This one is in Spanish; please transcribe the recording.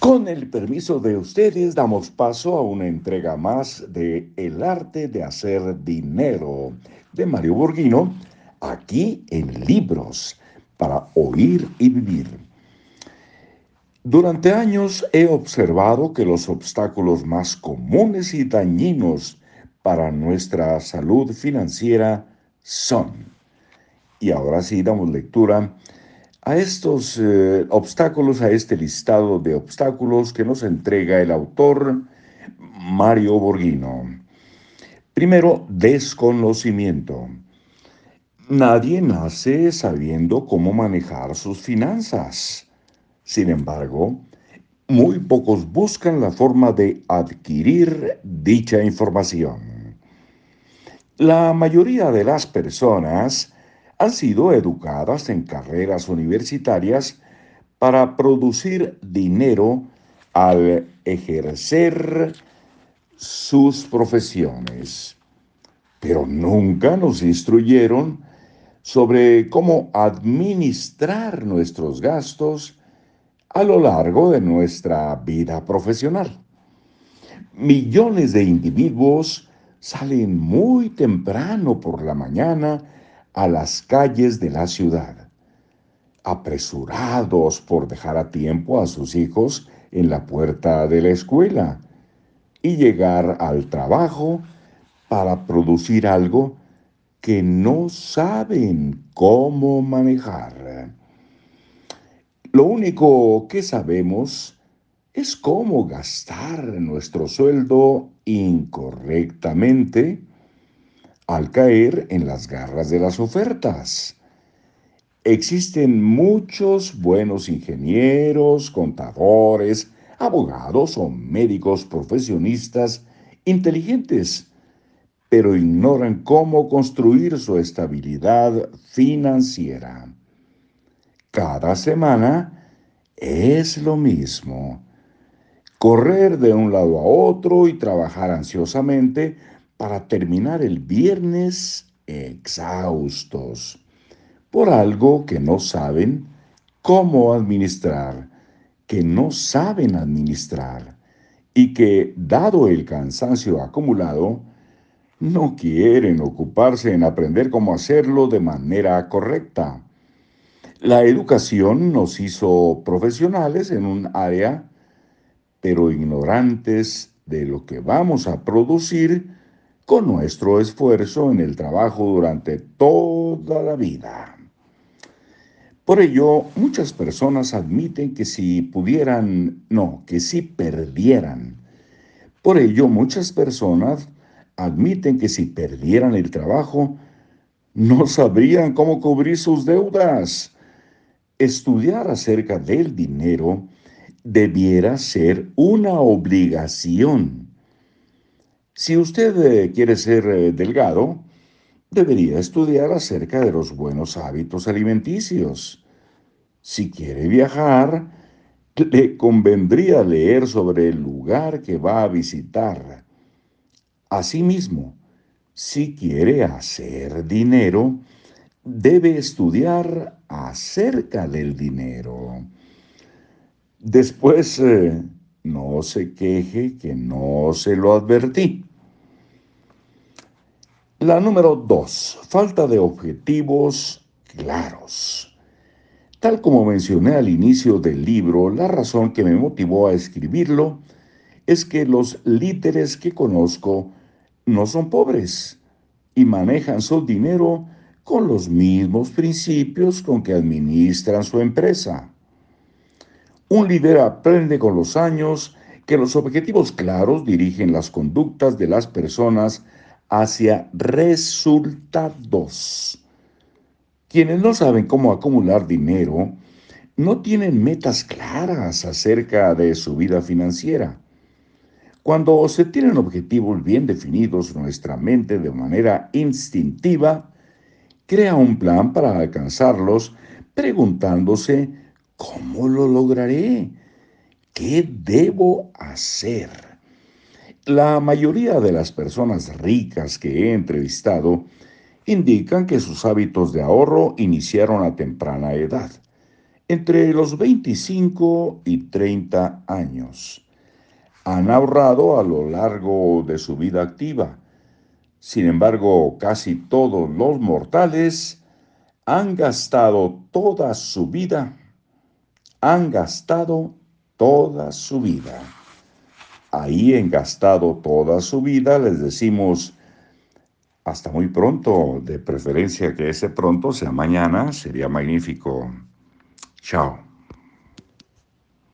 Con el permiso de ustedes, damos paso a una entrega más de El arte de hacer dinero de Mario Borghino, aquí en Libros, para oír y vivir. Durante años he observado que los obstáculos más comunes y dañinos para nuestra salud financiera son, y ahora sí damos lectura a estos eh, obstáculos, a este listado de obstáculos que nos entrega el autor Mario Borghino. Primero, desconocimiento. Nadie nace sabiendo cómo manejar sus finanzas. Sin embargo, muy pocos buscan la forma de adquirir dicha información. La mayoría de las personas han sido educadas en carreras universitarias para producir dinero al ejercer sus profesiones. Pero nunca nos instruyeron sobre cómo administrar nuestros gastos a lo largo de nuestra vida profesional. Millones de individuos salen muy temprano por la mañana a las calles de la ciudad, apresurados por dejar a tiempo a sus hijos en la puerta de la escuela y llegar al trabajo para producir algo que no saben cómo manejar. Lo único que sabemos es cómo gastar nuestro sueldo incorrectamente al caer en las garras de las ofertas. Existen muchos buenos ingenieros, contadores, abogados o médicos profesionistas inteligentes, pero ignoran cómo construir su estabilidad financiera. Cada semana es lo mismo. Correr de un lado a otro y trabajar ansiosamente para terminar el viernes exhaustos por algo que no saben cómo administrar, que no saben administrar y que, dado el cansancio acumulado, no quieren ocuparse en aprender cómo hacerlo de manera correcta. La educación nos hizo profesionales en un área, pero ignorantes de lo que vamos a producir con nuestro esfuerzo en el trabajo durante toda la vida. Por ello, muchas personas admiten que si pudieran, no, que si perdieran. Por ello, muchas personas admiten que si perdieran el trabajo, no sabrían cómo cubrir sus deudas. Estudiar acerca del dinero debiera ser una obligación si usted eh, quiere ser eh, delgado, debería estudiar acerca de los buenos hábitos alimenticios. Si quiere viajar, le convendría leer sobre el lugar que va a visitar. Asimismo, si quiere hacer dinero, debe estudiar acerca del dinero. Después, eh, no se queje que no se lo advertí. La número dos, falta de objetivos claros. Tal como mencioné al inicio del libro, la razón que me motivó a escribirlo es que los líderes que conozco no son pobres y manejan su dinero con los mismos principios con que administran su empresa. Un líder aprende con los años que los objetivos claros dirigen las conductas de las personas hacia resultados. Quienes no saben cómo acumular dinero no tienen metas claras acerca de su vida financiera. Cuando se tienen objetivos bien definidos, nuestra mente de manera instintiva crea un plan para alcanzarlos preguntándose, ¿cómo lo lograré? ¿Qué debo hacer? La mayoría de las personas ricas que he entrevistado indican que sus hábitos de ahorro iniciaron a temprana edad. entre los 25 y 30 años. Han ahorrado a lo largo de su vida activa. Sin embargo, casi todos los mortales han gastado toda su vida, han gastado toda su vida. Ahí en gastado toda su vida les decimos hasta muy pronto, de preferencia que ese pronto sea mañana, sería magnífico. Chao.